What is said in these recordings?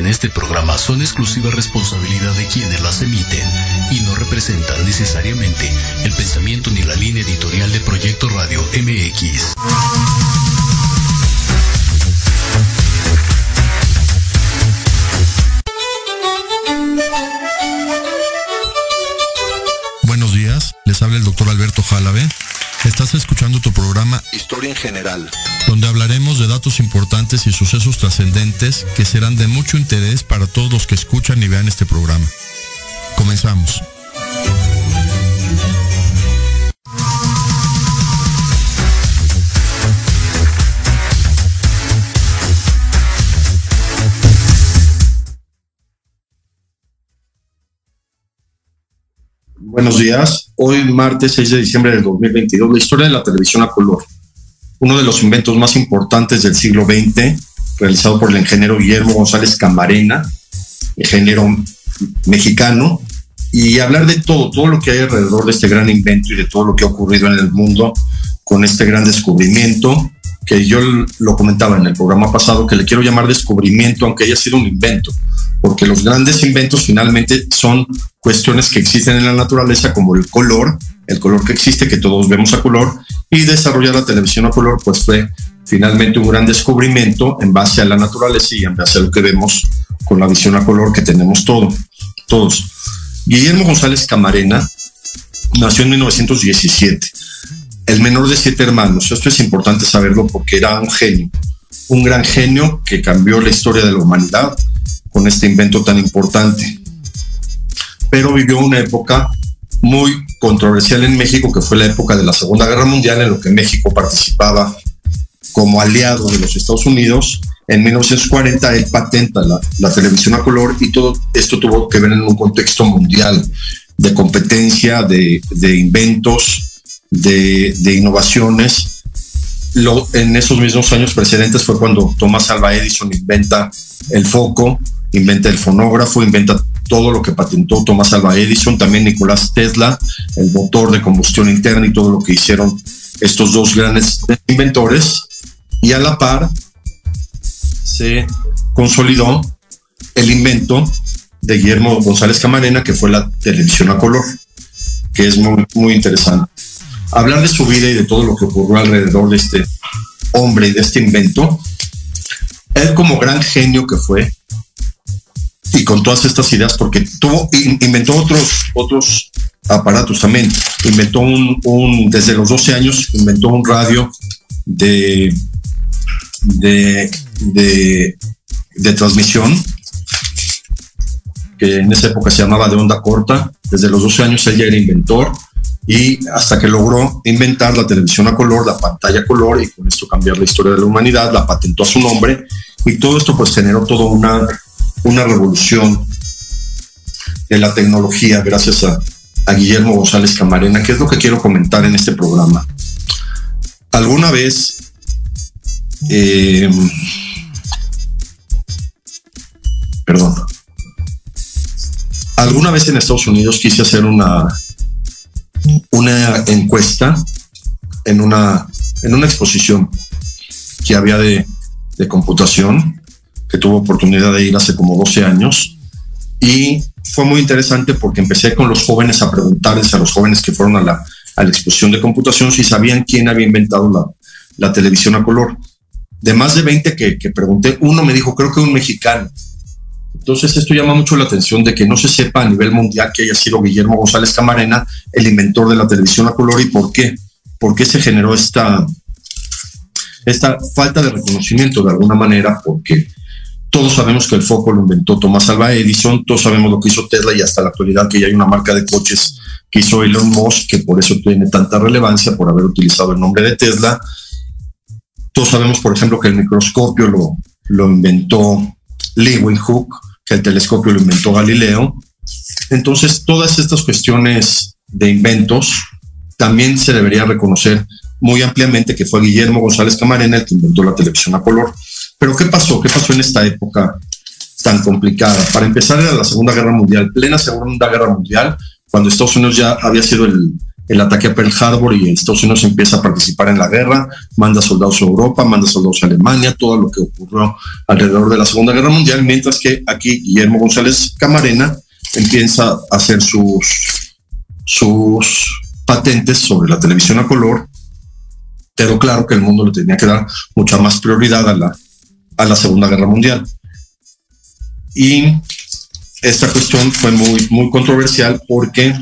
en este programa son exclusiva responsabilidad de quienes las emiten y no representan necesariamente el pensamiento ni la línea editorial de Proyecto Radio MX. Programa Historia en general. donde hablaremos de datos importantes y sucesos trascendentes que serán de mucho interés para todos los que escuchan y vean este programa. Comenzamos. Buenos días. Hoy, martes 6 de diciembre del 2022, la historia de la televisión a color. Uno de los inventos más importantes del siglo XX, realizado por el ingeniero Guillermo González Camarena, ingeniero mexicano, y hablar de todo, todo lo que hay alrededor de este gran invento y de todo lo que ha ocurrido en el mundo con este gran descubrimiento, que yo lo comentaba en el programa pasado, que le quiero llamar descubrimiento, aunque haya sido un invento, porque los grandes inventos finalmente son cuestiones que existen en la naturaleza, como el color, el color que existe, que todos vemos a color, y desarrollar la televisión a color, pues fue finalmente un gran descubrimiento en base a la naturaleza y en base a lo que vemos con la visión a color que tenemos todo, todos. Guillermo González Camarena nació en 1917, el menor de siete hermanos. Esto es importante saberlo porque era un genio, un gran genio que cambió la historia de la humanidad con este invento tan importante. Pero vivió una época muy controversial en México, que fue la época de la Segunda Guerra Mundial, en lo que México participaba como aliado de los Estados Unidos. En 1940 él patenta la, la televisión a color y todo esto tuvo que ver en un contexto mundial de competencia, de, de inventos, de, innovaciones. Lo, en esos mismos años precedentes fue cuando Thomas Alva Edison inventa el foco, inventa el fonógrafo, inventa todo lo que patentó Thomas Alva Edison, también Nicolás Tesla, el motor de combustión interna y todo lo que hicieron estos dos grandes inventores. Y a la par se consolidó el invento de Guillermo González Camarena, que fue la televisión a color, que es muy, muy interesante. Hablar de su vida y de todo lo que ocurrió alrededor de este hombre y de este invento, él como gran genio que fue, y con todas estas ideas, porque tuvo, in- inventó otros, otros aparatos también. Inventó un, desde los 12 años, inventó un radio de, de, de, de transmisión, que en esa época se llamaba de onda corta. Desde los 12 años él ya era inventor y hasta que logró inventar la televisión a color, la pantalla a color y con esto cambiar la historia de la humanidad, la patentó a su nombre y todo esto pues generó toda una, una revolución de la tecnología gracias a, Guillermo González Camarena, que es lo que quiero comentar en este programa. Alguna vez eh, perdón. Alguna vez en Estados Unidos quise hacer una, una encuesta en una, en una exposición que había de, computación, que tuve oportunidad de ir hace como 12 años. Y fue muy interesante porque empecé con los jóvenes a preguntarles a los jóvenes que fueron a la, a la exposición de computación si sabían quién había inventado la, la televisión a color. De más de 20 que, que pregunté, uno me dijo, creo que un mexicano. Entonces esto llama mucho la atención de que no se sepa a nivel mundial que haya sido Guillermo González Camarena el inventor de la televisión a color y por qué. ¿Por qué se generó esta, esta falta de reconocimiento de alguna manera? Porque todos sabemos que el foco lo inventó Tomás Alva Edison, todos sabemos lo que hizo Tesla y hasta la actualidad que ya hay una marca de coches que hizo Elon Musk, que por eso tiene tanta relevancia, por haber utilizado el nombre de Tesla. Todos sabemos, por ejemplo, que el microscopio lo, lo inventó Leeuwenhoek, que el telescopio lo inventó Galileo. Entonces, todas estas cuestiones de inventos también se debería reconocer muy ampliamente que fue Guillermo González Camarena el que inventó la televisión a color. Pero ¿qué pasó? ¿Qué pasó en esta época tan complicada? Para empezar era la Segunda Guerra Mundial, plena Segunda Guerra Mundial, cuando Estados Unidos ya había sido el, el ataque a Pearl Harbor y Estados Unidos empieza a participar en la guerra, manda soldados a Europa, manda soldados a Alemania, todo lo que ocurrió alrededor de la Segunda Guerra Mundial, mientras que aquí Guillermo González Camarena empieza a hacer sus, sus patentes sobre la televisión a color, pero claro que el mundo le tenía que dar mucha más prioridad a la, a la Segunda Guerra Mundial. Y esta cuestión fue muy, muy controversial porque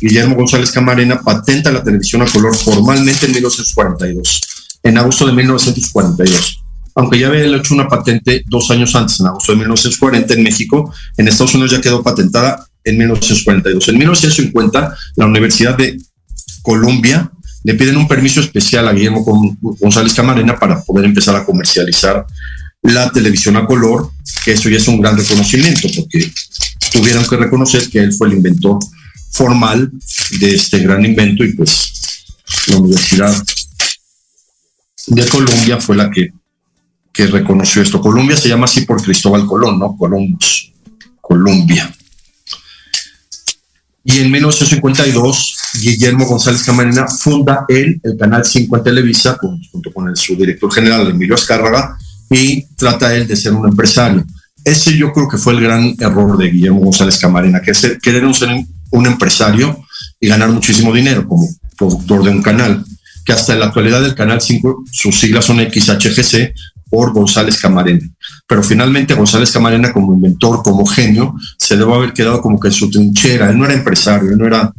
Guillermo González Camarena patenta la televisión a color formalmente en 1942, en agosto de 1942. Aunque ya había hecho una patente dos años antes, en agosto de 1940 en México, en Estados Unidos ya quedó patentada en 1942. En 1950, la Universidad de Columbia le piden un permiso especial a Guillermo González Camarena para poder empezar a comercializar la televisión a color, que eso ya es un gran reconocimiento, porque tuvieron que reconocer que él fue el inventor formal de este gran invento y pues la Universidad de Colombia fue la que, que reconoció esto. Colombia se llama así por Cristóbal Colón, ¿no? Columbus, Colombia. Y en 1952, Guillermo González Camarena funda él el Canal 5 en Televisa, junto con el, su director general, Emilio Azcárraga, y trata él de ser un empresario. Ese yo creo que fue el gran error de Guillermo González Camarena, que es querer ser empresario y ganar muchísimo dinero como productor de un canal, que hasta en la actualidad del Canal 5 sus siglas son XHGC por González Camarena. Pero finalmente González Camarena como inventor, como genio, se debe haber quedado como que en su trinchera. Él no era empresario, él no era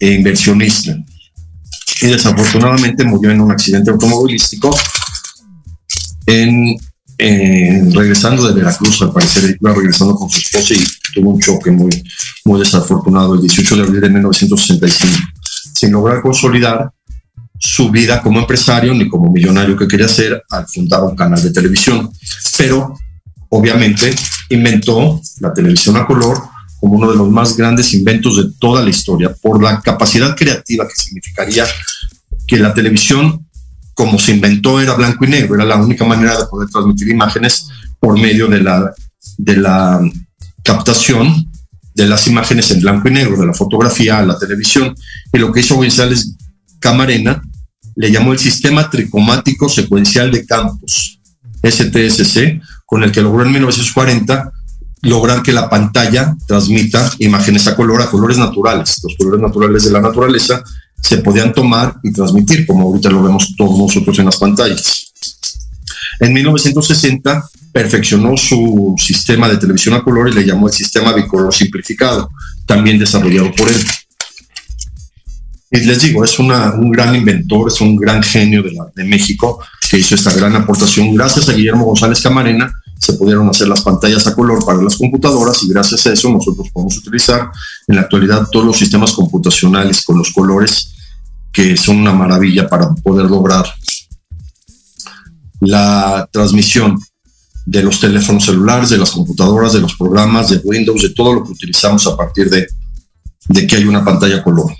eh, inversionista. Y desafortunadamente murió en un accidente automovilístico en, regresando de Veracruz, al parecer iba regresando con su esposa y tuvo un choque muy, muy desafortunado el 18 de abril de 1965, sin lograr consolidar su vida como empresario ni como millonario que quería ser al fundar un canal de televisión. Pero obviamente inventó la televisión a color como uno de los más grandes inventos de toda la historia por la capacidad creativa que significaría que la televisión como se inventó era blanco y negro, era la única manera de poder transmitir imágenes por medio de la, captación de las imágenes en blanco y negro, de la fotografía a la televisión. Y lo que hizo González Camarena le llamó el sistema tricomático secuencial de campos, STSC, con el que logró en 1940 lograr que la pantalla transmita imágenes a color, a colores naturales. Los colores naturales de la naturaleza se podían tomar y transmitir, como ahorita lo vemos todos nosotros en las pantallas. En 1960 perfeccionó su sistema de televisión a color y le llamó el sistema bicolor simplificado, también desarrollado por él. Y les digo, es un gran inventor, es un gran genio de, de México que hizo esta gran aportación. Gracias a Guillermo González Camarena se pudieron hacer las pantallas a color para las computadoras y gracias a eso nosotros podemos utilizar en la actualidad todos los sistemas computacionales con los colores que son una maravilla para poder lograr la transmisión de los teléfonos celulares, de las computadoras, de los programas, de Windows, de todo lo que utilizamos a partir de, de que hay una pantalla color.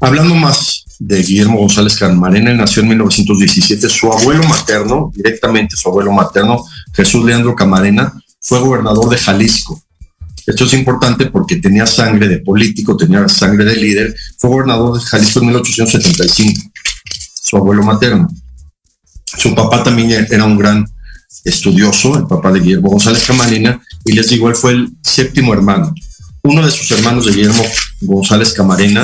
Hablando más de Guillermo González Camarena, nació en 1917. Su abuelo materno, directamente su abuelo materno, Jesús Leandro Camarena, fue gobernador de Jalisco. Esto es importante porque tenía sangre de político, tenía sangre de líder. Fue gobernador de Jalisco en 1875, su abuelo materno. Su papá también era un gran estudioso, el papá de Guillermo González Camarena, y les digo, él fue el séptimo hermano. Uno de sus hermanos de Guillermo González Camarena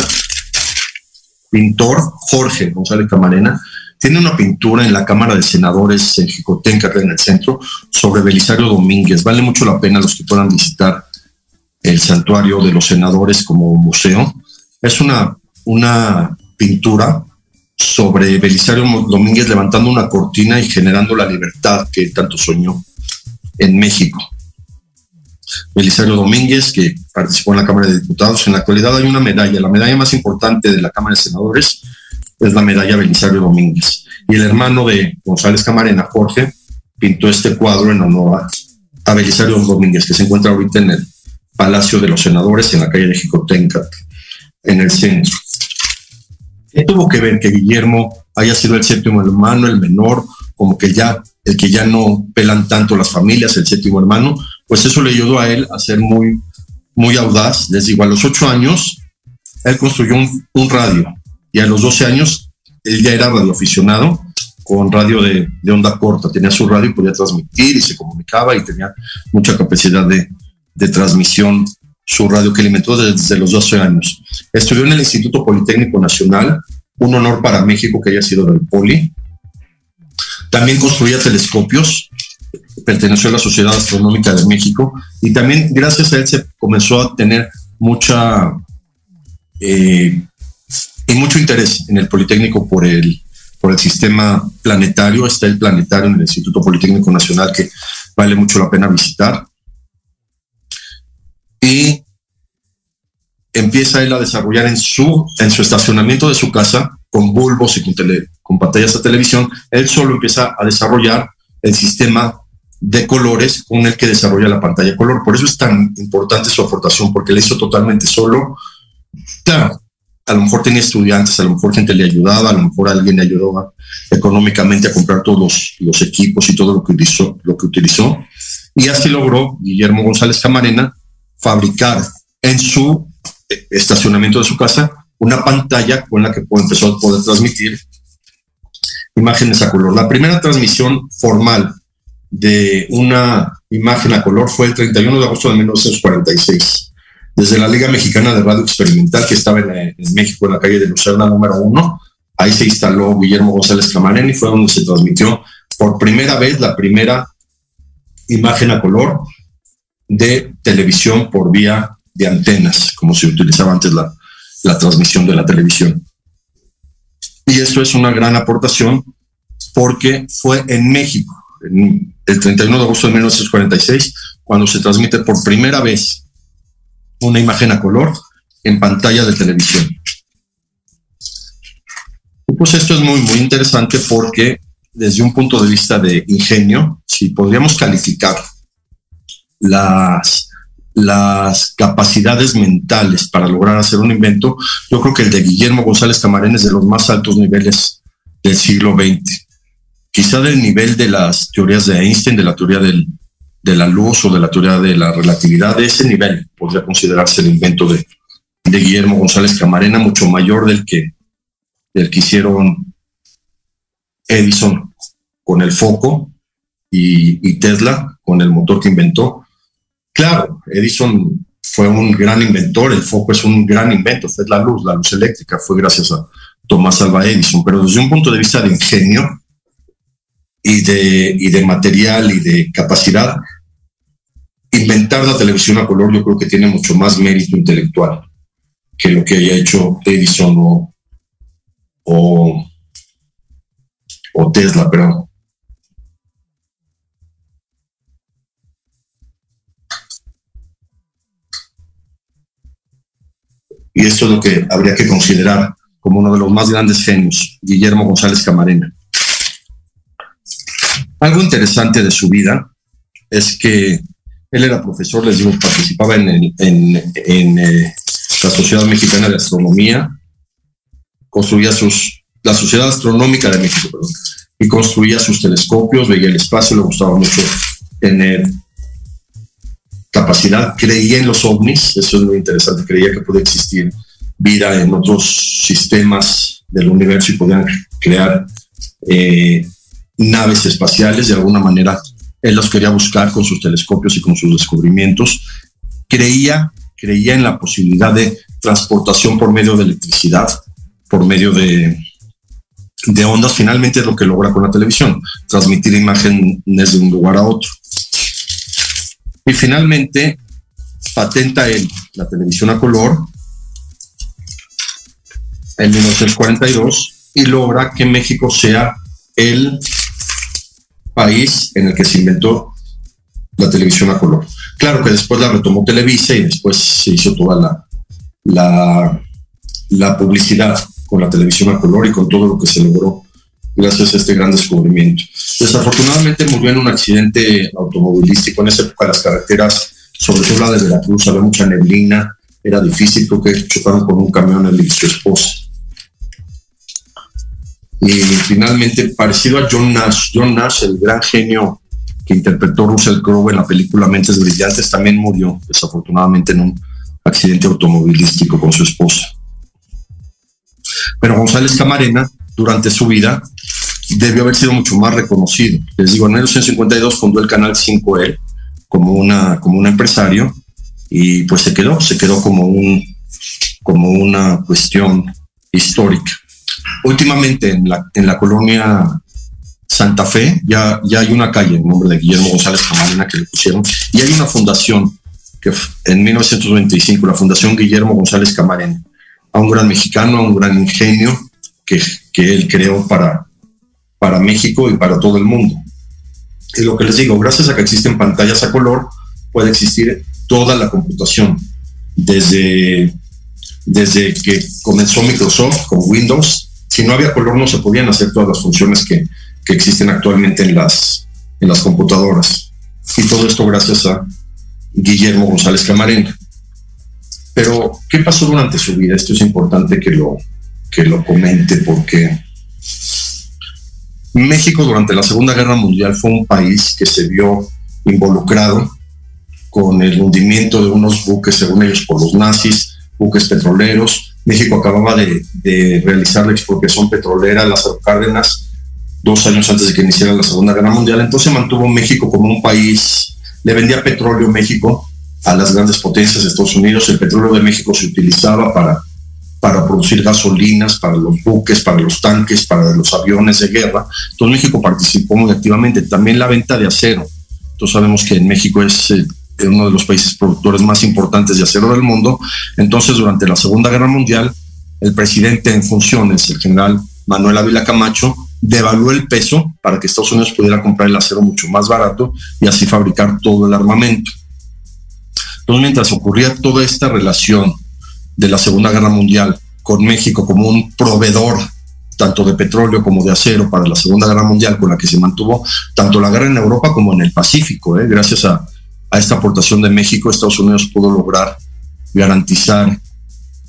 pintor Jorge González Camarena, tiene una pintura en la Cámara de Senadores en Jicotenca, en el centro, sobre Belisario Domínguez. Vale mucho la pena los que puedan visitar el santuario de los senadores como museo. Es una, una pintura sobre Belisario Domínguez levantando una cortina y generando la libertad que tanto soñó en México. Belisario Domínguez, que participó en la Cámara de Diputados. En la actualidad hay una medalla, la medalla más importante de la Cámara de Senadores, es la medalla Belisario Domínguez. Y el hermano de González Camarena, Jorge, pintó este cuadro en honor a, Belisario Domínguez, que se encuentra ahorita en el Palacio de los Senadores, en la calle de Jicotenca, en el centro. ¿Qué tuvo que ver que Guillermo haya sido el séptimo hermano, el menor, como que ya, el que ya no pelan tanto las familias, el séptimo hermano? Pues eso le ayudó a él a ser muy, muy audaz. Les digo, a los ocho años, él construyó un, radio y a los doce años, él ya era radioaficionado con radio de, onda corta, tenía su radio y podía transmitir y se comunicaba y tenía mucha capacidad de, de transmisión su radio que alimentó desde los 12 años. Estudió en el Instituto Politécnico Nacional, un honor para México que haya sido del Poli. También construía telescopios, perteneció a la Sociedad Astronómica de México y también gracias a él se comenzó a tener mucha eh, y mucho interés en el Politécnico por el por el sistema planetario. Está el planetario en el Instituto Politécnico Nacional que vale mucho la pena visitar. Y empieza él a desarrollar en su, en su estacionamiento de su casa, con bulbos y con, con pantallas de televisión, él solo empieza a desarrollar el sistema de colores con el que desarrolla la pantalla color. Por eso es tan importante su aportación, porque le hizo totalmente solo. A lo mejor tenía estudiantes, a lo mejor gente le ayudaba, a lo mejor alguien le ayudaba económicamente a comprar todos los, equipos y todo lo que utilizó, lo que utilizó. Y así logró Guillermo González Camarena fabricar en su eh, estacionamiento de su casa una pantalla con la que empezó a poder transmitir imágenes a color. La primera transmisión formal de una imagen a color fue el 31 de agosto de 1946 desde la Liga Mexicana de Radio Experimental, que estaba en, México, en la calle de Lucerna número uno. Ahí se instaló Guillermo González Camarena y fue donde se transmitió por primera vez la primera imagen a color de televisión por vía de antenas, como se utilizaba antes la, la transmisión de la televisión. Y eso es una gran aportación porque fue en México, en el 31 de agosto de 1946, cuando se transmite por primera vez una imagen a color en pantalla de televisión. Pues esto es muy, muy interesante porque desde un punto de vista de ingenio, si podríamos calificar las, las capacidades mentales para lograr hacer un invento, yo creo que el de Guillermo González Camarén es de los más altos niveles del siglo XX. Quizá del nivel de las teorías de Einstein, de la teoría del, de la luz o de la teoría de la relatividad, de ese nivel podría considerarse el invento de, Guillermo González Camarena, mucho mayor del que, del que hicieron Edison con el foco y, Tesla con el motor que inventó. Claro, Edison fue un gran inventor, el foco es un gran invento, fue la luz, la luz eléctrica, fue gracias a Tomás Alva Edison, pero desde un punto de vista de ingenio y de, y de material y de capacidad, inventar la televisión a color yo creo que tiene mucho más mérito intelectual que lo que haya hecho Edison o, o, Tesla, pero y esto es lo que habría que considerar como uno de los más grandes genios, Guillermo González Camarena. Algo interesante de su vida es que él era profesor, les digo, participaba en, eh, la Sociedad Mexicana de Astronomía, construía sus, la Sociedad Astronómica de México, perdón, y construía sus telescopios, veía el espacio, le gustaba mucho tener capacidad, creía en los ovnis, eso es muy interesante, creía que podía existir vida en otros sistemas del universo y podían crear eh, naves espaciales de alguna manera él los quería buscar con sus telescopios y con sus descubrimientos. Creía, creía en la posibilidad de transportación por medio de electricidad, por medio de, de ondas. Finalmente es lo que logra con la televisión, transmitir imágenes de un lugar a otro. Y finalmente patenta él la televisión a color en 1942 y logra que México sea el país en el que se inventó la televisión a color. Claro que después la retomó Televisa y después se hizo toda la, la, publicidad con la televisión a color y con todo lo que se logró gracias a este gran descubrimiento. Desafortunadamente murió en un accidente automovilístico. En esa época las carreteras, sobre todo la de Veracruz, había mucha neblina, era difícil, porque chocaron con un camión él y su esposa. Y finalmente, parecido a John Nash, John Nash, el gran genio que interpretó Russell Crowe en la película Mentes Brillantes, también murió desafortunadamente en un accidente automovilístico con su esposa. Pero González Camarena, durante su vida, debió haber sido mucho más reconocido. Les digo, en 1952 fundó el canal 5E como, una, como un empresario y pues se quedó, se quedó como, un, como una cuestión histórica. Últimamente en la, colonia Santa Fe ya, ya hay una calle en nombre de Guillermo González Camarena que le pusieron y hay una fundación que en 1925, la Fundación Guillermo González Camarena, a un gran mexicano, a un gran ingenio que, que él creó para, para México y para todo el mundo. Y lo que les digo, gracias a que existen pantallas a color, puede existir toda la computación, desde, desde que comenzó Microsoft con Windows. Si no había color no se podían hacer todas las funciones que, que existen actualmente en las, en las computadoras. Y todo esto gracias a Guillermo González Camarena. Pero, ¿qué pasó durante su vida? Esto es importante que lo, que lo comente porque México durante la Segunda Guerra Mundial fue un país que se vio involucrado con el hundimiento de unos buques, según ellos, por los nazis, buques petroleros. México acababa de, realizar la expropiación petrolera de las Cárdenas dos años antes de que iniciara la Segunda Guerra Mundial. Entonces mantuvo México como un país, le vendía petróleo México a las grandes potencias de Estados Unidos. El petróleo de México se utilizaba para para producir gasolinas para los buques, para los tanques, para los aviones de guerra. Entonces México participó muy activamente. También la venta de acero. Entonces sabemos que en México es eh, uno de los países productores más importantes de acero del mundo. Entonces durante la Segunda Guerra Mundial, el presidente en funciones, el general Manuel Ávila Camacho, devaluó el peso para que Estados Unidos pudiera comprar el acero mucho más barato y así fabricar todo el armamento. Entonces mientras ocurría toda esta relación de la Segunda Guerra Mundial, con México como un proveedor tanto de petróleo como de acero para la Segunda Guerra Mundial, con la que se mantuvo tanto la guerra en Europa como en el Pacífico. ¿eh? Gracias a, esta aportación de México, Estados Unidos pudo lograr garantizar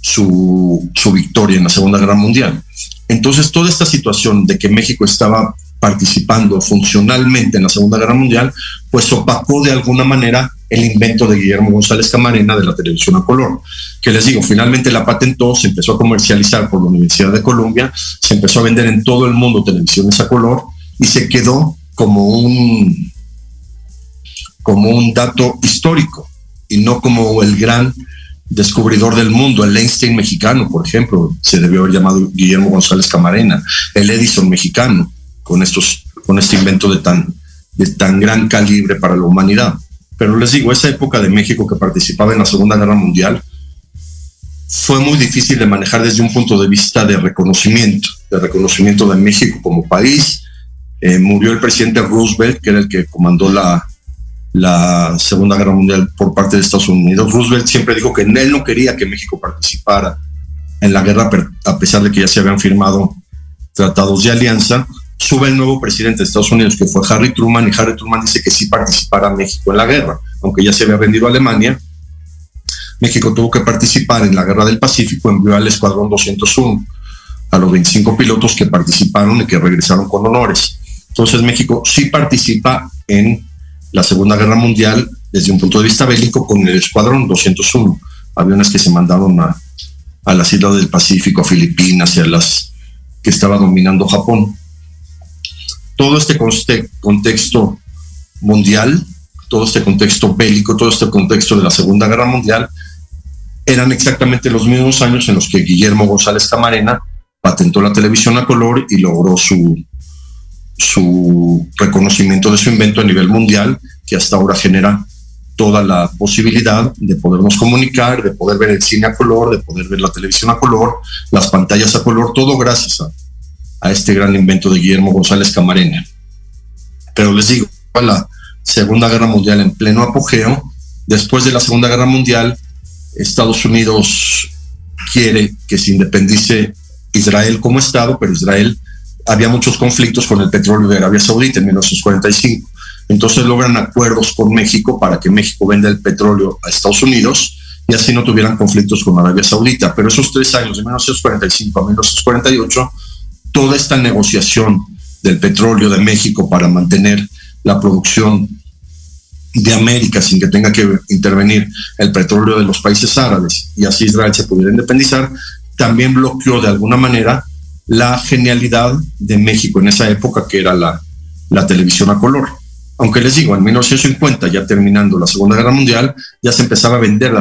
su, su victoria en la Segunda Guerra Mundial. Entonces, toda esta situación de que México estaba participando funcionalmente en la Segunda Guerra Mundial, pues opacó de alguna manera el invento de Guillermo González Camarena de la televisión a color, que les digo, finalmente la patentó, se empezó a comercializar por la Universidad de Columbia, se empezó a vender en todo el mundo televisiones a color y se quedó como un, como un dato histórico y no como el gran descubridor del mundo, el Einstein mexicano, por ejemplo, se debió haber llamado Guillermo González Camarena, el Edison mexicano, con, estos, con este invento de tan, de tan gran calibre para la humanidad. Pero les digo, esa época de México que participaba en la Segunda Guerra Mundial fue muy difícil de manejar desde un punto de vista de reconocimiento, de reconocimiento de México como país. Eh, murió el presidente Roosevelt, que era el que comandó la, la Segunda Guerra Mundial por parte de Estados Unidos. Roosevelt siempre dijo que él no quería que México participara en la guerra, a pesar de que ya se habían firmado tratados de alianza sube el nuevo presidente de Estados Unidos, que fue Harry Truman, y Harry Truman dice que sí participará México en la guerra, aunque ya se había vendido a Alemania. México tuvo que participar en la guerra del Pacífico, envió al Escuadrón 201 a los 25 pilotos que participaron y que regresaron con honores. Entonces México sí participa en la Segunda Guerra Mundial desde un punto de vista bélico con el Escuadrón 201, aviones que se mandaron a, a las islas del Pacífico, a Filipinas y a las que estaba dominando Japón. Todo este contexto mundial, todo este contexto bélico, todo este contexto de la Segunda Guerra Mundial, eran exactamente los mismos años en los que Guillermo González Camarena patentó la televisión a color y logró su, su reconocimiento de su invento a nivel mundial, que hasta ahora genera toda la posibilidad de podernos comunicar, de poder ver el cine a color, de poder ver la televisión a color, las pantallas a color, todo gracias a, a este gran invento de Guillermo González Camarena. Pero les digo, la Segunda Guerra Mundial en pleno apogeo, después de la Segunda Guerra Mundial, Estados Unidos quiere que se independice Israel como Estado, pero Israel había muchos conflictos con el petróleo de Arabia Saudita en 1945. Entonces logran acuerdos con México para que México venda el petróleo a Estados Unidos y así no tuvieran conflictos con Arabia Saudita. Pero esos tres años, de 1945 a 1948, toda esta negociación del petróleo de México para mantener la producción de América sin que tenga que intervenir el petróleo de los países árabes y así Israel se pudiera independizar, también bloqueó de alguna manera la genialidad de México en esa época que era la, la televisión a color. Aunque les digo, en 1950, ya terminando la Segunda Guerra Mundial, ya se empezaba a vender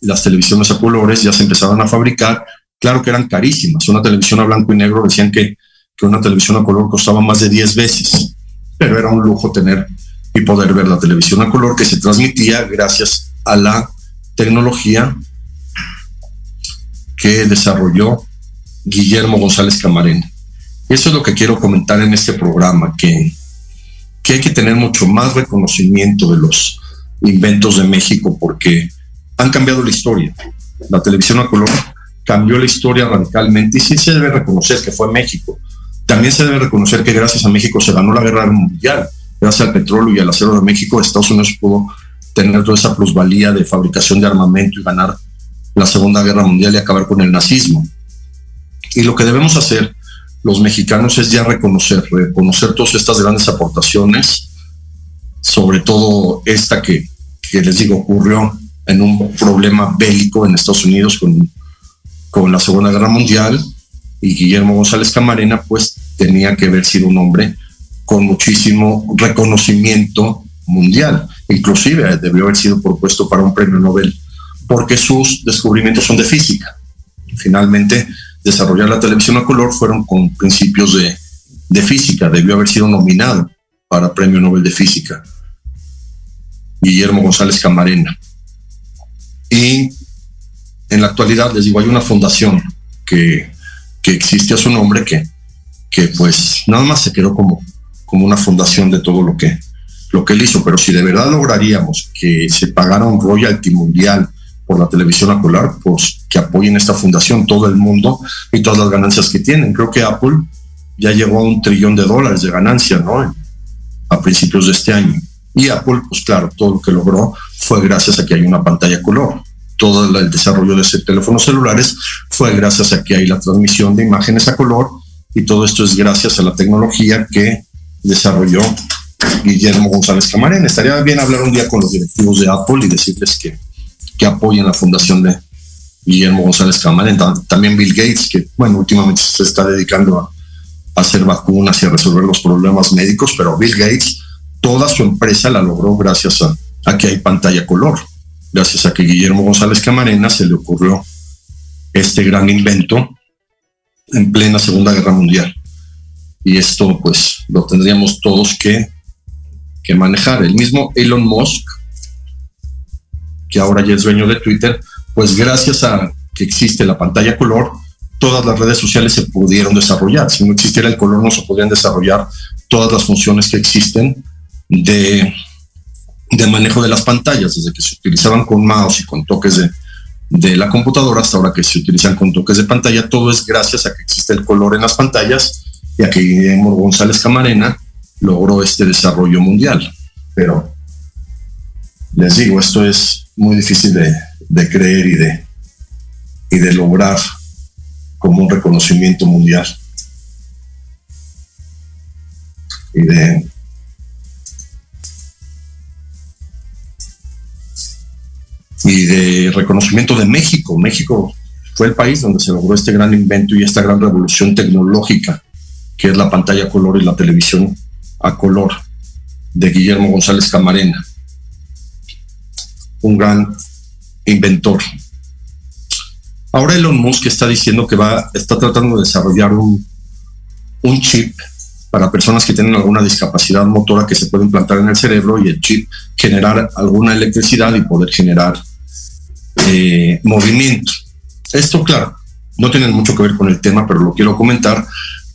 las televisiones a colores, ya se empezaban a fabricar. Claro que eran carísimas. Una televisión a blanco y negro decían que, que una televisión a color costaba más de 10 veces, pero era un lujo tener y poder ver la televisión a color que se transmitía gracias a la tecnología que desarrolló Guillermo González Camarena. Eso es lo que quiero comentar en este programa, que que hay que tener mucho más reconocimiento de los inventos de México porque han cambiado la historia. La televisión a color cambió la historia radicalmente y sí se debe reconocer que fue México. También se debe reconocer que gracias a México se ganó la guerra mundial. Gracias al petróleo y al acero de México, Estados Unidos pudo tener toda esa plusvalía de fabricación de armamento y ganar la Segunda Guerra Mundial y acabar con el nazismo. Y lo que debemos hacer los mexicanos es ya reconocer, reconocer todas estas grandes aportaciones, sobre todo esta que, que les digo ocurrió en un problema bélico en Estados Unidos con, con la Segunda Guerra Mundial y Guillermo González Camarena pues tenía que haber sido un hombre con muchísimo reconocimiento mundial, inclusive debió haber sido propuesto para un premio Nobel porque sus descubrimientos son de física. Finalmente, desarrollar la televisión a color fueron con principios de, física. Debió haber sido nominado para Premio Nobel de Física. Guillermo González Camarena. Y en la actualidad, les digo, hay una fundación que, que existe a su nombre que, que pues nada más se quedó como, como una fundación de todo lo que, lo que él hizo. Pero si de verdad lograríamos que se pagara un royalty mundial por la televisión a color, pues que apoyen esta fundación, todo el mundo y todas las ganancias que tienen. Creo que Apple ya llegó a un trillón de dólares de ganancia, ¿no? A principios de este año. Y Apple, pues claro, todo lo que logró fue gracias a que hay una pantalla color. Todo el desarrollo de ese teléfonos celulares fue gracias a que hay la transmisión de imágenes a color y todo esto es gracias a la tecnología que desarrolló Guillermo González Camarena. Estaría bien hablar un día con los directivos de Apple y decirles que que apoyen la fundación de Guillermo González Camarena. También Bill Gates, que bueno, últimamente se está dedicando a, hacer vacunas y a resolver los problemas médicos, pero Bill Gates, toda su empresa la logró gracias a, a que hay pantalla color, gracias a que Guillermo González Camarena se le ocurrió este gran invento en plena Segunda Guerra Mundial. Y esto pues lo tendríamos todos que, que manejar. El mismo Elon Musk que ahora ya es dueño de Twitter, pues gracias a que existe la pantalla color, todas las redes sociales se pudieron desarrollar. Si no existiera el color, no se podrían desarrollar todas las funciones que existen de, manejo de las pantallas, desde que se utilizaban con mouse y con toques de, de la computadora hasta ahora que se utilizan con toques de pantalla, todo es gracias a que existe el color en las pantallas y a que Guillermo González Camarena logró este desarrollo mundial. Pero les digo, esto es muy difícil de, creer y de, y de lograr como un reconocimiento mundial. Y de, y de reconocimiento de México. México fue el país donde se logró este gran invento y esta gran revolución tecnológica, que es la pantalla color y la televisión a color de Guillermo González Camarena un gran inventor. Ahora Elon Musk está diciendo que va, está tratando de desarrollar un, un chip para personas que tienen alguna discapacidad motora que se puede implantar en el cerebro y el chip generar alguna electricidad y poder generar eh, movimiento. Esto, claro, no tiene mucho que ver con el tema, pero lo quiero comentar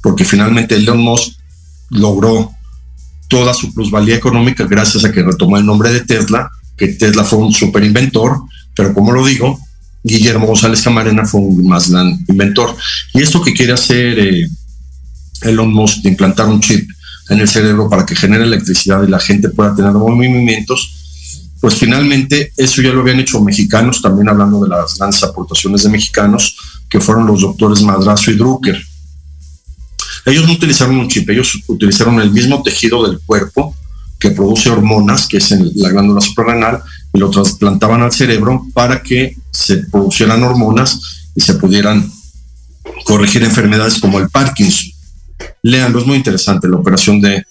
porque finalmente Elon Musk logró toda su plusvalía económica gracias a que retomó el nombre de Tesla que Tesla fue un super inventor, pero como lo digo, Guillermo González Camarena fue un más gran inventor. Y esto que quiere hacer eh, Elon Musk de implantar un chip en el cerebro para que genere electricidad y la gente pueda tener movimientos, pues finalmente eso ya lo habían hecho mexicanos, también hablando de las grandes aportaciones de mexicanos, que fueron los doctores Madrazo y Drucker. Ellos no utilizaron un chip, ellos utilizaron el mismo tejido del cuerpo que produce hormonas, que es en la glándula suprarrenal, y lo trasplantaban al cerebro para que se producieran hormonas y se pudieran corregir enfermedades como el Parkinson. Leanlo, es muy interesante la operación de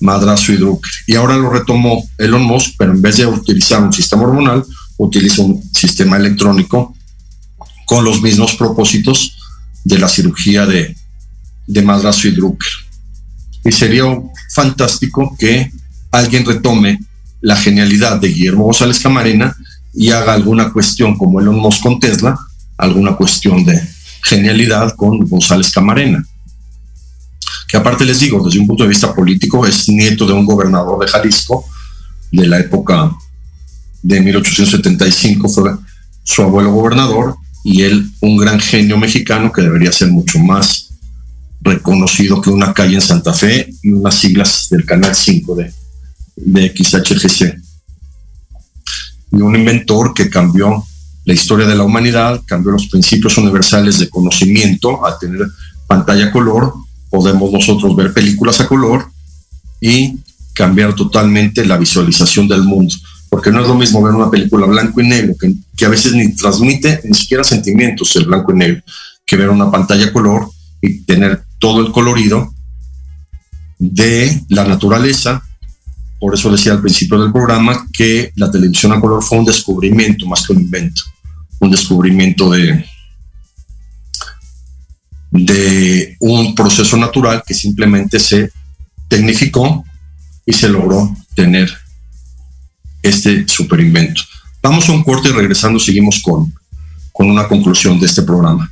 Madrazo y Drucker. Y ahora lo retomó Elon Musk, pero en vez de utilizar un sistema hormonal, utiliza un sistema electrónico con los mismos propósitos de la cirugía de, de y Drucker. Y sería fantástico que alguien retome la genialidad de Guillermo González Camarena y haga alguna cuestión como Elon Musk con Tesla, alguna cuestión de genialidad con González Camarena. Que aparte les digo, desde un punto de vista político, es nieto de un gobernador de Jalisco de la época de 1875, fue su abuelo gobernador y él un gran genio mexicano que debería ser mucho más reconocido que una calle en Santa Fe y unas siglas del Canal 5 de, de XHGC. Y un inventor que cambió la historia de la humanidad, cambió los principios universales de conocimiento al tener pantalla color, podemos nosotros ver películas a color y cambiar totalmente la visualización del mundo. Porque no es lo mismo ver una película blanco y negro, que, a veces ni transmite ni siquiera sentimientos el blanco y negro, que ver una pantalla color y tener todo el colorido de la naturaleza por eso decía al principio del programa que la televisión a color fue un descubrimiento más que un invento, un descubrimiento de, de un proceso natural que simplemente se tecnificó y se logró tener este super invento. Vamos a un corte y regresando seguimos con, con una conclusión de este programa.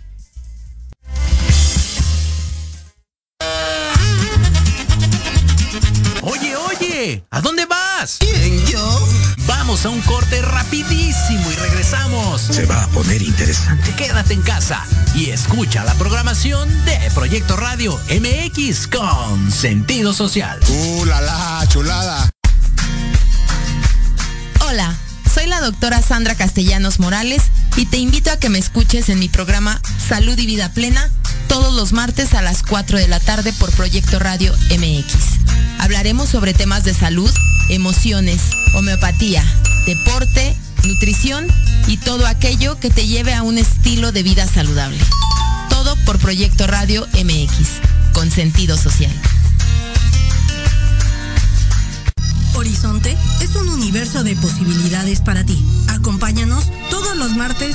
¿A dónde vas? ¿Quién, yo? Vamos a un corte rapidísimo y regresamos. Se va a poner interesante. Quédate en casa y escucha la programación de Proyecto Radio MX con sentido social. ¡Uh, la, la chulada! Hola, soy la doctora Sandra Castellanos Morales y te invito a que me escuches en mi programa Salud y Vida Plena todos los martes a las 4 de la tarde por Proyecto Radio MX. Hablaremos sobre temas de salud, emociones, homeopatía, deporte, nutrición y todo aquello que te lleve a un estilo de vida saludable. Todo por Proyecto Radio MX, con sentido social. Horizonte es un universo de posibilidades para ti. Acompáñanos todos los martes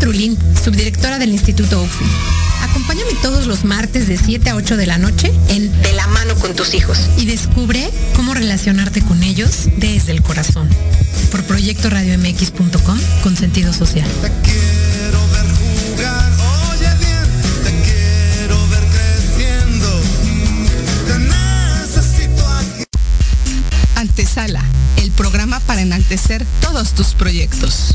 Trulín, subdirectora del Instituto OFI. Acompáñame todos los martes de 7 a 8 de la noche en De la mano con tus hijos y descubre cómo relacionarte con ellos desde el corazón. Por proyectoradiomx.com con sentido social. Antesala, el programa para enaltecer todos tus proyectos.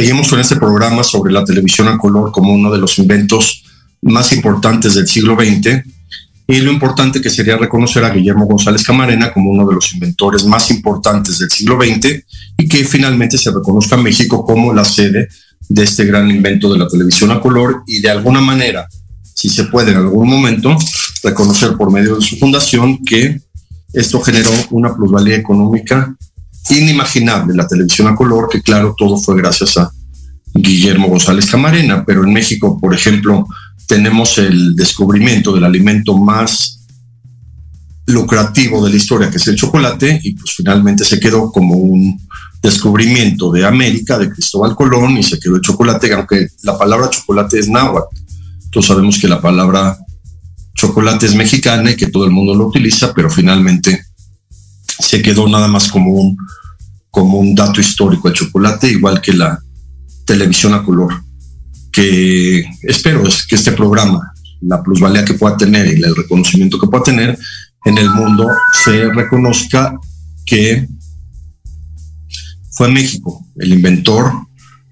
Seguimos con este programa sobre la televisión a color como uno de los inventos más importantes del siglo XX y lo importante que sería reconocer a Guillermo González Camarena como uno de los inventores más importantes del siglo XX y que finalmente se reconozca a México como la sede de este gran invento de la televisión a color y de alguna manera, si se puede en algún momento, reconocer por medio de su fundación que esto generó una plusvalía económica inimaginable, la televisión a color, que claro, todo fue gracias a Guillermo González Camarena, pero en México, por ejemplo, tenemos el descubrimiento del alimento más lucrativo de la historia, que es el chocolate, y pues finalmente se quedó como un descubrimiento de América, de Cristóbal Colón, y se quedó el chocolate, aunque la palabra chocolate es náhuatl. Todos sabemos que la palabra chocolate es mexicana y que todo el mundo lo utiliza, pero finalmente se quedó nada más como un, como un dato histórico el chocolate, igual que la televisión a color, que espero es que este programa, la plusvalía que pueda tener y el reconocimiento que pueda tener en el mundo, se reconozca que fue México el inventor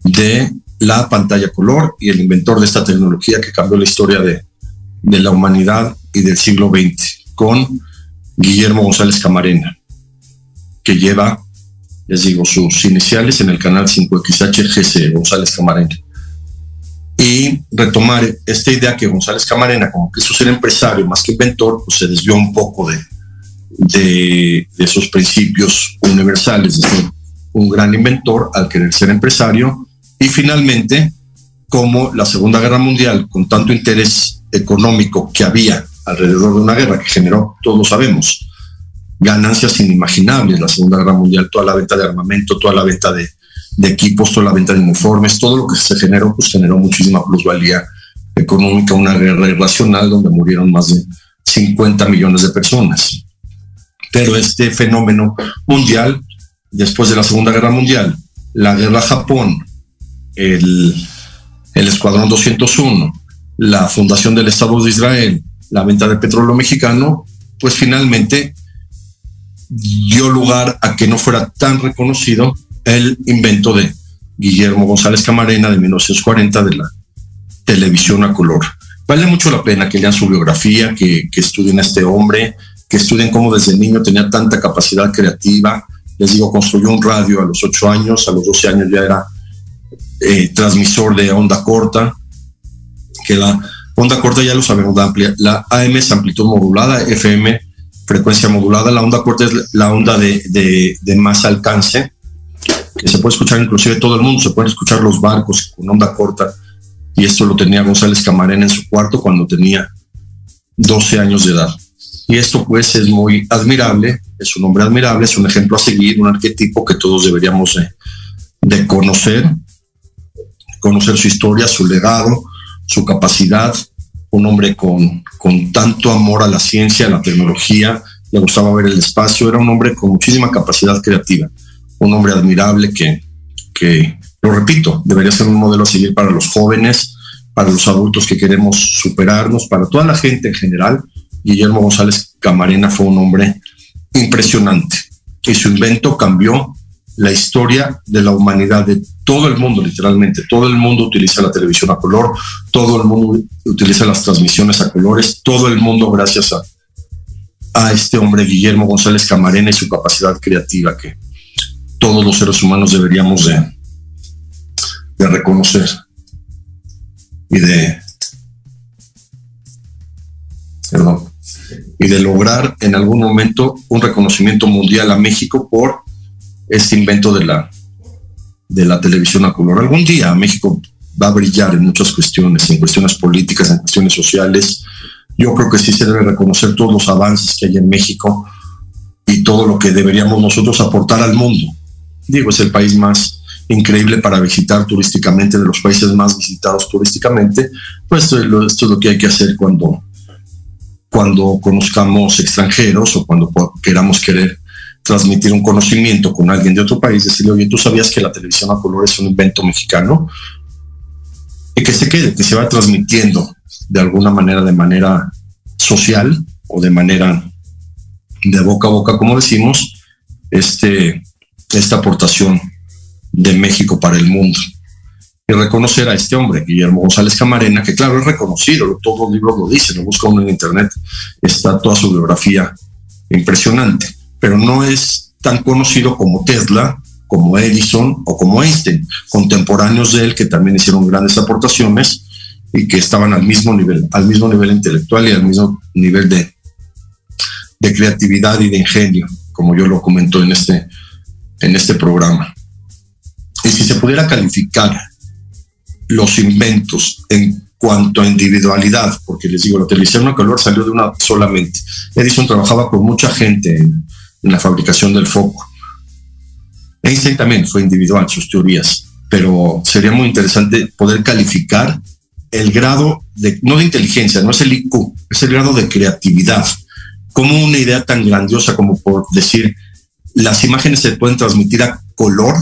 de la pantalla color y el inventor de esta tecnología que cambió la historia de, de la humanidad y del siglo XX, con Guillermo González Camarena, que lleva, les digo, sus iniciales en el canal 5XHGC, González Camarena. Y retomar esta idea que González Camarena, como quiso ser empresario más que inventor, pues se desvió un poco de, de, de esos principios universales, de ser un gran inventor al querer ser empresario. Y finalmente, como la Segunda Guerra Mundial, con tanto interés económico que había alrededor de una guerra que generó, todos lo sabemos, ganancias inimaginables, la Segunda Guerra Mundial, toda la venta de armamento, toda la venta de, equipos, toda la venta de uniformes, todo lo que se generó, pues generó muchísima plusvalía económica, una guerra irracional donde murieron más de 50 millones de personas. Pero este fenómeno mundial, después de la Segunda Guerra Mundial, la guerra Japón, el, el Escuadrón 201, la fundación del Estado de Israel, la venta de petróleo mexicano, pues finalmente dio lugar a que no fuera tan reconocido el invento de Guillermo González Camarena de 1940 de la televisión a color. Vale mucho la pena que lean su biografía, que, que estudien a este hombre, que estudien cómo desde niño tenía tanta capacidad creativa. Les digo, construyó un radio a los 8 años, a los 12 años ya era eh, transmisor de onda corta, que la onda corta ya lo sabemos, la, amplia, la AM es amplitud modulada, FM frecuencia modulada, la onda corta es la onda de, de, de, más alcance, que se puede escuchar inclusive todo el mundo, se pueden escuchar los barcos con onda corta, y esto lo tenía González Camarena en su cuarto cuando tenía 12 años de edad. Y esto pues es muy admirable, es un hombre admirable, es un ejemplo a seguir, un arquetipo que todos deberíamos de, de conocer, conocer su historia, su legado, su capacidad, un hombre con, con tanto amor a la ciencia, a la tecnología, le gustaba ver el espacio, era un hombre con muchísima capacidad creativa, un hombre admirable que, que, lo repito, debería ser un modelo a seguir para los jóvenes, para los adultos que queremos superarnos, para toda la gente en general. Guillermo González Camarena fue un hombre impresionante y su invento cambió la historia de la humanidad, de todo el mundo, literalmente. Todo el mundo utiliza la televisión a color, todo el mundo utiliza las transmisiones a colores, todo el mundo gracias a, a este hombre, Guillermo González Camarena, y su capacidad creativa que todos los seres humanos deberíamos de, de reconocer y de, perdón, y de lograr en algún momento un reconocimiento mundial a México por este invento de la, de la televisión a color. Algún día México va a brillar en muchas cuestiones, en cuestiones políticas, en cuestiones sociales. Yo creo que sí se debe reconocer todos los avances que hay en México y todo lo que deberíamos nosotros aportar al mundo. Digo, es el país más increíble para visitar turísticamente, de los países más visitados turísticamente, pues esto es lo que hay que hacer cuando, cuando conozcamos extranjeros o cuando queramos querer transmitir un conocimiento con alguien de otro país, decirle, oye, ¿tú sabías que la televisión a color es un invento mexicano? Y que se quede, que se va transmitiendo de alguna manera, de manera social o de manera de boca a boca, como decimos, este, esta aportación de México para el mundo. Y reconocer a este hombre, Guillermo González Camarena, que claro, es reconocido, todos los libros lo dicen, lo busca uno en internet, está toda su biografía impresionante pero no es tan conocido como Tesla, como Edison o como Einstein, contemporáneos de él que también hicieron grandes aportaciones y que estaban al mismo nivel, al mismo nivel intelectual y al mismo nivel de, de creatividad y de ingenio, como yo lo comento en este, en este programa. Y si se pudiera calificar los inventos en cuanto a individualidad, porque les digo, la televisión a color salió de una solamente. Edison trabajaba con mucha gente en, en la fabricación del foco. Einstein también fue individual, sus teorías, pero sería muy interesante poder calificar el grado de, no de inteligencia, no es el IQ, es el grado de creatividad. Como una idea tan grandiosa como por decir, las imágenes se pueden transmitir a color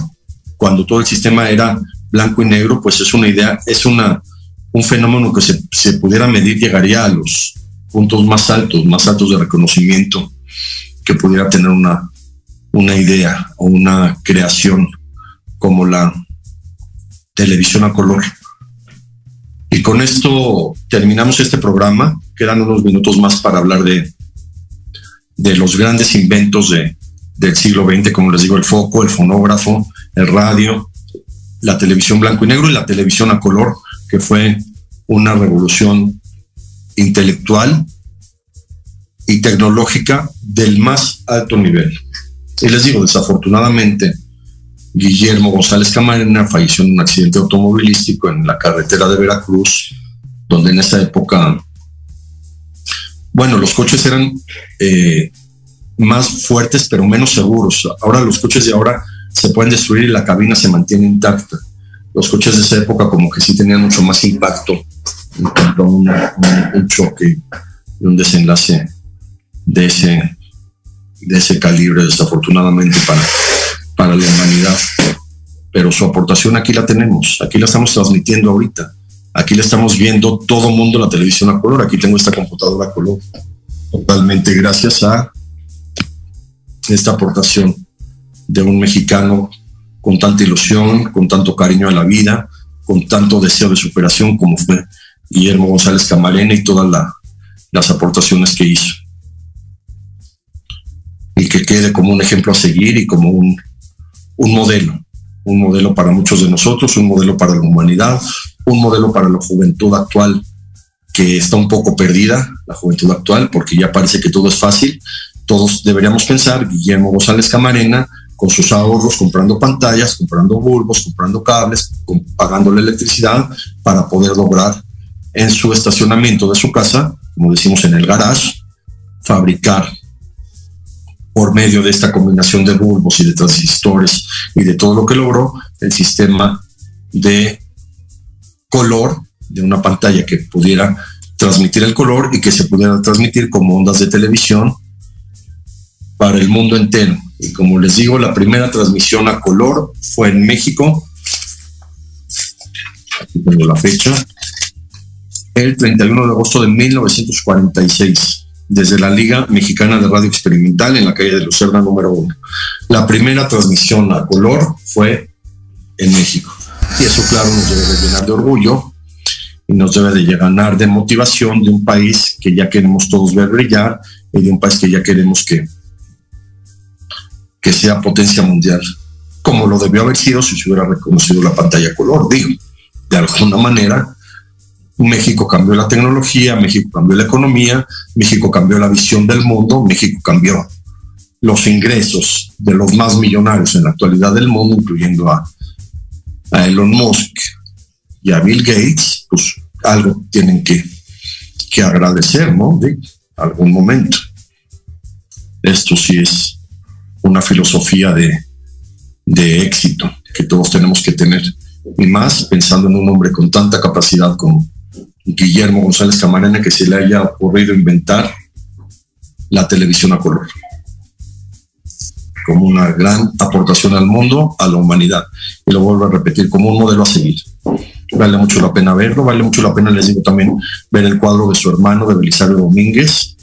cuando todo el sistema era blanco y negro, pues es una idea, es una, un fenómeno que se, se pudiera medir, llegaría a los puntos más altos, más altos de reconocimiento que pudiera tener una, una idea o una creación como la televisión a color. Y con esto terminamos este programa. Quedan unos minutos más para hablar de, de los grandes inventos de, del siglo XX, como les digo, el foco, el fonógrafo, el radio, la televisión blanco y negro y la televisión a color, que fue una revolución intelectual y tecnológica del más alto nivel. Y les digo, desafortunadamente, Guillermo González Camarena falleció en un accidente automovilístico en la carretera de Veracruz, donde en esa época, bueno, los coches eran eh, más fuertes pero menos seguros. Ahora los coches de ahora se pueden destruir y la cabina se mantiene intacta. Los coches de esa época como que sí tenían mucho más impacto en cuanto a un, choque y un desenlace de ese, de ese calibre, desafortunadamente para, para la humanidad. Pero su aportación aquí la tenemos, aquí la estamos transmitiendo ahorita, aquí la estamos viendo todo mundo la televisión a color, aquí tengo esta computadora a color, totalmente gracias a esta aportación de un mexicano con tanta ilusión, con tanto cariño a la vida, con tanto deseo de superación como fue Guillermo González Camarena y todas la, las aportaciones que hizo y que quede como un ejemplo a seguir y como un, un modelo, un modelo para muchos de nosotros, un modelo para la humanidad, un modelo para la juventud actual que está un poco perdida, la juventud actual, porque ya parece que todo es fácil. Todos deberíamos pensar, Guillermo González Camarena, con sus ahorros, comprando pantallas, comprando bulbos, comprando cables, pagando la electricidad para poder lograr en su estacionamiento de su casa, como decimos en el garage, fabricar por medio de esta combinación de bulbos y de transistores y de todo lo que logró el sistema de color de una pantalla que pudiera transmitir el color y que se pudiera transmitir como ondas de televisión para el mundo entero. Y como les digo, la primera transmisión a color fue en México. Aquí tengo la fecha. El 31 de agosto de 1946 desde la Liga Mexicana de Radio Experimental en la calle de Lucerna número uno. La primera transmisión a color fue en México. Y eso, claro, nos debe de llenar de orgullo y nos debe de llenar de motivación de un país que ya queremos todos ver brillar y de un país que ya queremos que, que sea potencia mundial, como lo debió haber sido si se hubiera reconocido la pantalla color. Digo, de alguna manera, México cambió la tecnología, México cambió la economía, México cambió la visión del mundo, México cambió los ingresos de los más millonarios en la actualidad del mundo, incluyendo a, Elon Musk y a Bill Gates, pues algo tienen que, que agradecer, ¿no? De algún momento. Esto sí es una filosofía de, de éxito que todos tenemos que tener. Y más pensando en un hombre con tanta capacidad como, Guillermo González Camarena que se le haya ocurrido inventar la televisión a color como una gran aportación al mundo, a la humanidad. Y lo vuelvo a repetir, como un modelo a seguir. Vale mucho la pena verlo, vale mucho la pena, les digo también, ver el cuadro de su hermano, de Belisario Domínguez.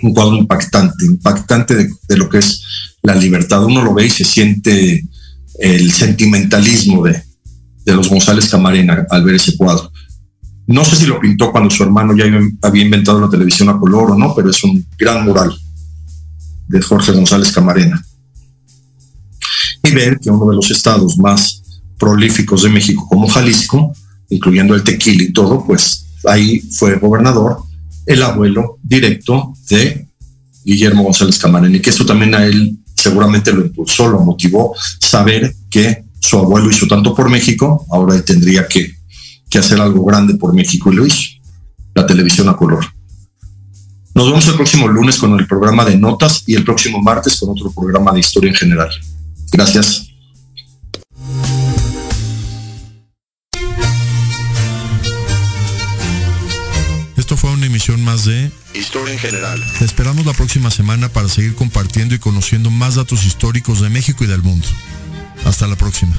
Un cuadro impactante, impactante de, lo que es la libertad. Uno lo ve y se siente el sentimentalismo de los González Camarena al ver ese cuadro. No sé si lo pintó cuando su hermano ya había inventado la televisión a color o no, pero es un gran mural de Jorge González Camarena. ver que uno de los estados más prolíficos de México, como Jalisco, incluyendo el tequila y todo, pues ahí fue gobernador el abuelo directo de Guillermo González Camarena y que eso también a él seguramente lo impulsó, lo motivó saber que su abuelo hizo tanto por México, ahora él tendría que, que hacer algo grande por México y lo hizo, la televisión a color. Nos vemos el próximo lunes con el programa de notas y el próximo martes con otro programa de historia en general. Gracias. Esto fue una emisión más de Historia en general. Te esperamos la próxima semana para seguir compartiendo y conociendo más datos históricos de México y del mundo. Hasta la próxima.